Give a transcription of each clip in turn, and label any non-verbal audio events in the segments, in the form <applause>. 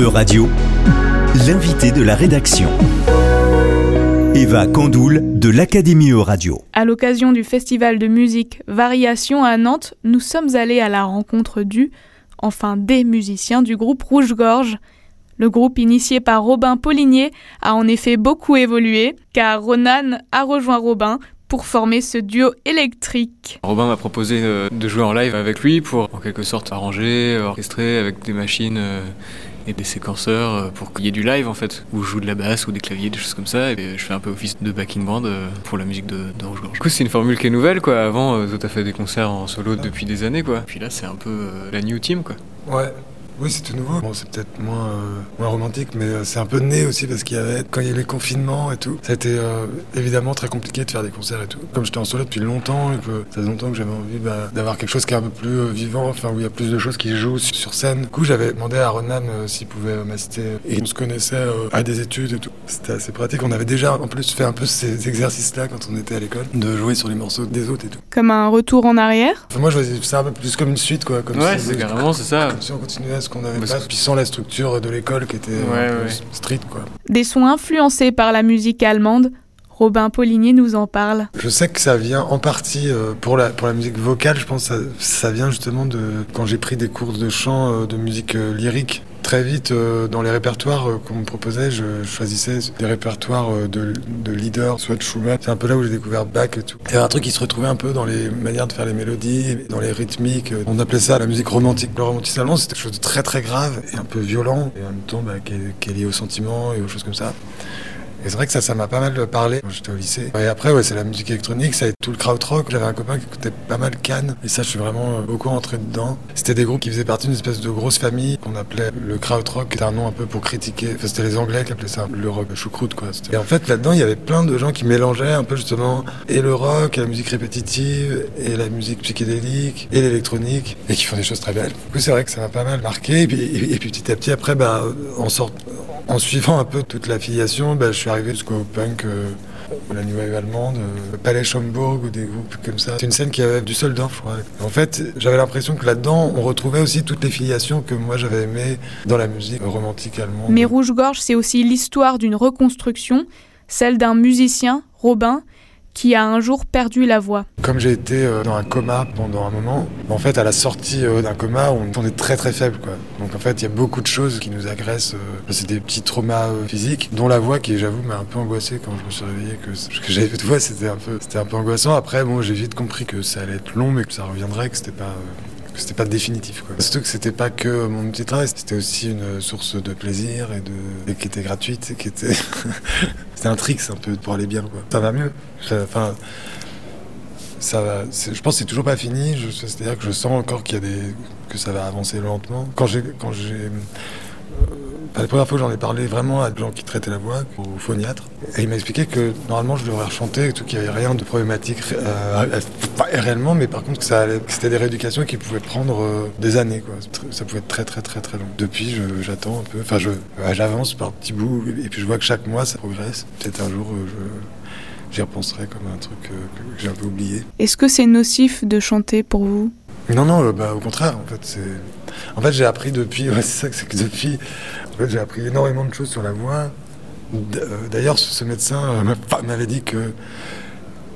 E-Radio, l'invité de la rédaction. Eva Candoul de l'Académie E-Radio. À l'occasion du festival de musique Variation à Nantes, nous sommes allés à la rencontre du, enfin des musiciens du groupe Rouge-Gorge. Le groupe initié par Robin Paulinier a en effet beaucoup évolué, car Ronan a rejoint Robin pour former ce duo électrique. Robin m'a proposé euh, de jouer en live avec lui pour en quelque sorte arranger, orchestrer avec des machines euh, et des séquenceurs euh, pour qu'il y ait du live en fait, où je joue de la basse ou des claviers, des choses comme ça, et je fais un peu office de backing band pour la musique de, de Rouge Gorge. Du coup, c'est une formule qui est nouvelle quoi. Avant, toi t'as fait des concerts en solo depuis des années quoi. Puis là, c'est un peu la new team quoi. Ouais, oui, c'est tout nouveau. Bon, c'est peut-être moins, euh, moins romantique, mais euh, c'est un peu né aussi parce qu'il y avait, quand il y a eu les confinements et tout, ça a été euh, évidemment très compliqué de faire des concerts et tout. Comme j'étais en solo depuis longtemps, et que ça faisait longtemps que j'avais envie bah, d'avoir quelque chose qui est un peu plus vivant, enfin où il y a plus de choses qui jouent sur scène. Du coup, j'avais demandé à Ronan s'il pouvait m'assister et on se connaissait à des études et tout. C'était assez pratique. On avait déjà en plus fait un peu ces exercices-là quand on était à l'école, de jouer sur les morceaux des autres et tout. Comme un retour en arrière? Enfin, Moi, je voyais ça un peu plus comme une suite, quoi. Comme ouais, c'est carrément, c'est ça. Comme si on continuait à qu'on avait pas la structure de l'école qui était street quoi. Des sons influencés par la musique allemande, Robin Paulinier nous en parle. Je sais que ça vient en partie euh, pour la, pour la musique vocale, je pense que ça, ça vient justement de quand j'ai pris des cours de chant, euh, de musique euh, lyrique très vite, dans les répertoires qu'on me proposait, je choisissais des répertoires de, de leaders, soit de Schumann. C'est un peu là où j'ai découvert Bach et tout. Il y avait un truc qui se retrouvait un peu dans les manières de faire les mélodies, dans les rythmiques. On appelait ça la musique romantique. Le romantisme allemand, c'était quelque chose de très très grave et un peu violent, et en même temps bah, qui, est, qui est lié au sentiment et aux choses comme ça. Et c'est vrai que ça, ça m'a pas mal parlé quand j'étais au lycée. Et après, ouais, c'est la musique électronique, ça a été tout le krautrock. J'avais un copain qui écoutait pas mal Cannes, et ça, je suis vraiment beaucoup rentré dedans. C'était des groupes qui faisaient partie d'une espèce de grosse famille qu'on appelait le krautrock, qui était un nom un peu pour critiquer. Enfin, c'était les Anglais qui appelaient ça le rock choucroute, quoi. Et en fait, là-dedans, il y avait plein de gens qui mélangeaient un peu justement et le rock, et la musique répétitive, et la musique psychédélique, et l'électronique, et qui font des choses très belles. Du coup, c'est vrai que ça m'a pas mal marqué. Et puis, et puis petit à petit, après, bah, en sorte en suivant un peu toute l'affiliation, bah, je suis arrivé jusqu'au punk, euh, la New Wave allemande, euh, Palais Schaumburg ou des groupes comme ça. C'est une scène qui avait du Soldorf, je crois. En fait, j'avais l'impression que là-dedans, on retrouvait aussi toutes les filiations que moi j'avais aimées dans la musique romantique allemande. Mais Rouge-Gorge, c'est aussi l'histoire d'une reconstruction, celle d'un musicien, Robin, qui a un jour perdu la voix. Comme j'ai été euh, dans un coma pendant un moment, en fait, à la sortie euh, d'un coma, on est très très faible. Quoi. Donc en fait, il y a beaucoup de choses qui nous agressent. Euh, c'est des petits traumas physiques, dont la voix qui, j'avoue, m'a un peu angoissé quand je me suis réveillé, que, que j'avais de voix, c'était un peu, un peu angoissant. Après, bon, j'ai vite compris que ça allait être long, mais que ça reviendrait, que c'était pas c'était pas définitif. Quoi. Surtout que c'était pas que mon petit travail, c'était aussi une source de plaisir et, de, et qui était gratuite, et qui était. <laughs> c'était un trick un peu pour aller bien. Quoi. Ça va mieux. Enfin, ça va. Je pense que c'est toujours pas fini. C'est-à-dire que je sens encore qu'il y a des que ça va avancer lentement. Quand j'ai quand j'ai la première fois que j'en ai parlé vraiment à des gens qui traitaient la voix, au phoniatre, et il m'a expliqué que normalement je devrais rechanter, qu'il n'y avait rien de problématique euh, réellement, mais par contre que, ça que c'était des rééducations qui pouvaient prendre euh, des années. Quoi. Ça pouvait être très très très très long. Depuis, j'attends un peu, enfin j'avance par petits bouts, et puis je vois que chaque mois ça progresse. Peut-être un jour euh, j'y repenserai comme un truc que j'ai un peu oublié. Est-ce que c'est nocif de chanter pour vous? Non, non, bah, au contraire, en fait, c'est... En fait, j'ai appris depuis, ouais, c'est ça, c'est que depuis, j'ai appris énormément de choses sur la voix. Euh, d'ailleurs, ce médecin euh, <laughs> m'avait dit que,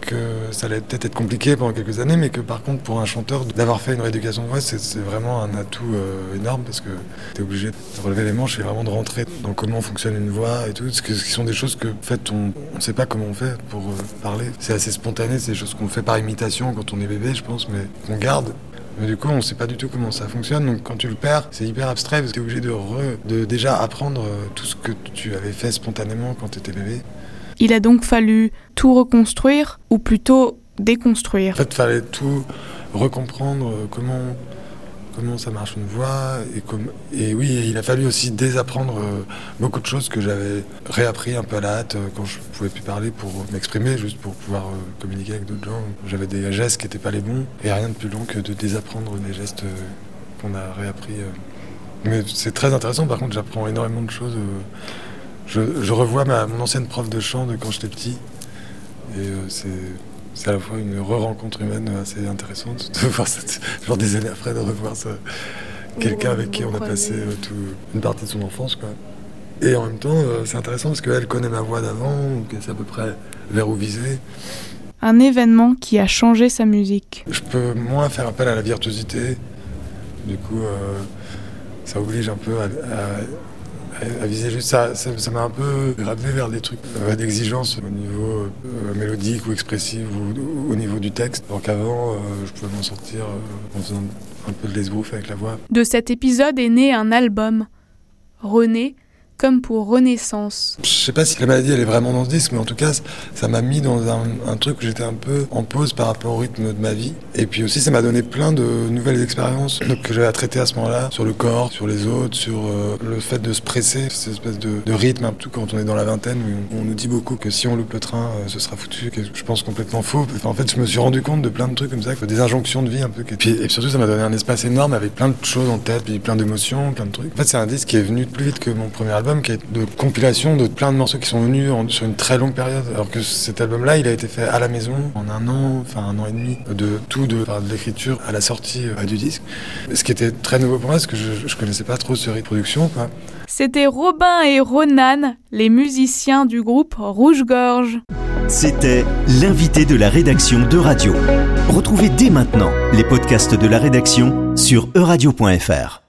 que ça allait peut-être être compliqué pendant quelques années, mais que par contre, pour un chanteur, d'avoir fait une rééducation voix, c'est vraiment un atout euh, énorme parce que tu es obligé de relever les manches et vraiment de rentrer dans comment fonctionne une voix et tout. Ce qui sont des choses que, en fait, on ne sait pas comment on fait pour parler. C'est assez spontané, c'est des choses qu'on fait par imitation quand on est bébé, je pense, mais qu'on garde. Mais du coup, on ne sait pas du tout comment ça fonctionne. Donc quand tu le perds, c'est hyper abstrait parce que tu es obligé de, de déjà apprendre euh, tout ce que tu avais fait spontanément quand tu étais bébé. Il a donc fallu tout reconstruire ou plutôt déconstruire. En fait, il fallait tout recomprendre euh, comment comment ça marche une voix. Et, comme, et oui, il a fallu aussi désapprendre euh, beaucoup de choses que j'avais réappris un peu à la hâte euh, quand je pouvais plus parler pour m'exprimer, juste pour pouvoir communiquer avec d'autres gens. J'avais des gestes qui n'étaient pas les bons et rien de plus long que de désapprendre des gestes qu'on a réappris. Mais c'est très intéressant, par contre, j'apprends énormément de choses. Je, revois ma, mon ancienne prof de chant de quand j'étais petit. Et c'est c'est à la fois une re-rencontre humaine assez intéressante <laughs> de voir cette, genre des années après de revoir quelqu'un avec qui on a passé euh, tout, une partie de son enfance. Quoi. Et en même temps, euh, c'est intéressant parce qu'elle connaît ma voix d'avant, qu'elle sait à peu près vers où viser. Un événement qui a changé sa musique. Je peux moins faire appel à la virtuosité. Du coup, euh, ça oblige un peu à, à- à viser juste ça. Ça m'a un peu ramené vers des trucs euh, d'exigence au niveau euh, mélodique ou expressif ou, au niveau du texte. Alors qu'avant, euh, je pouvais m'en sortir en faisant un peu de l'esbrouf avec la voix. De cet épisode est né un album. René, comme pour Renaissance. Je sais pas si la maladie elle est vraiment dans ce disque, mais en tout cas, ça m'a mis dans un, truc où j'étais un peu en pause par rapport au rythme de ma vie. Et puis aussi, ça m'a donné plein de nouvelles expériences que j'avais à traiter à ce moment-là, sur le corps, sur les autres, sur euh, le fait de se presser, cette espèce de, rythme, un peu quand on est dans la vingtaine, où on nous dit beaucoup que si on loupe le train, euh, ce sera foutu, que je pense complètement faux. En fait, je me suis rendu compte de plein de trucs comme ça, des injonctions de vie un peu. Et puis, surtout, ça m'a donné un espace énorme avec plein de choses en tête, puis plein d'émotions, plein de trucs. En fait, c'est un disque qui est venu plus vite que mon premier album, qui est de compilation de plein de morceaux qui sont venus en- sur une très longue période. Alors que cet album-là, il a été fait à la maison en un an, enfin un an et demi, de tout, de, l'écriture à la sortie euh, du disque. Ce qui était très nouveau pour moi, parce que je, je connaissais pas trop ce rythme de production, quoi. C'était Robin et Ronan, les musiciens du groupe Rouge-Gorge. C'était l'invité de la rédaction de Radio. Retrouvez dès maintenant les podcasts de la rédaction sur euradio.fr.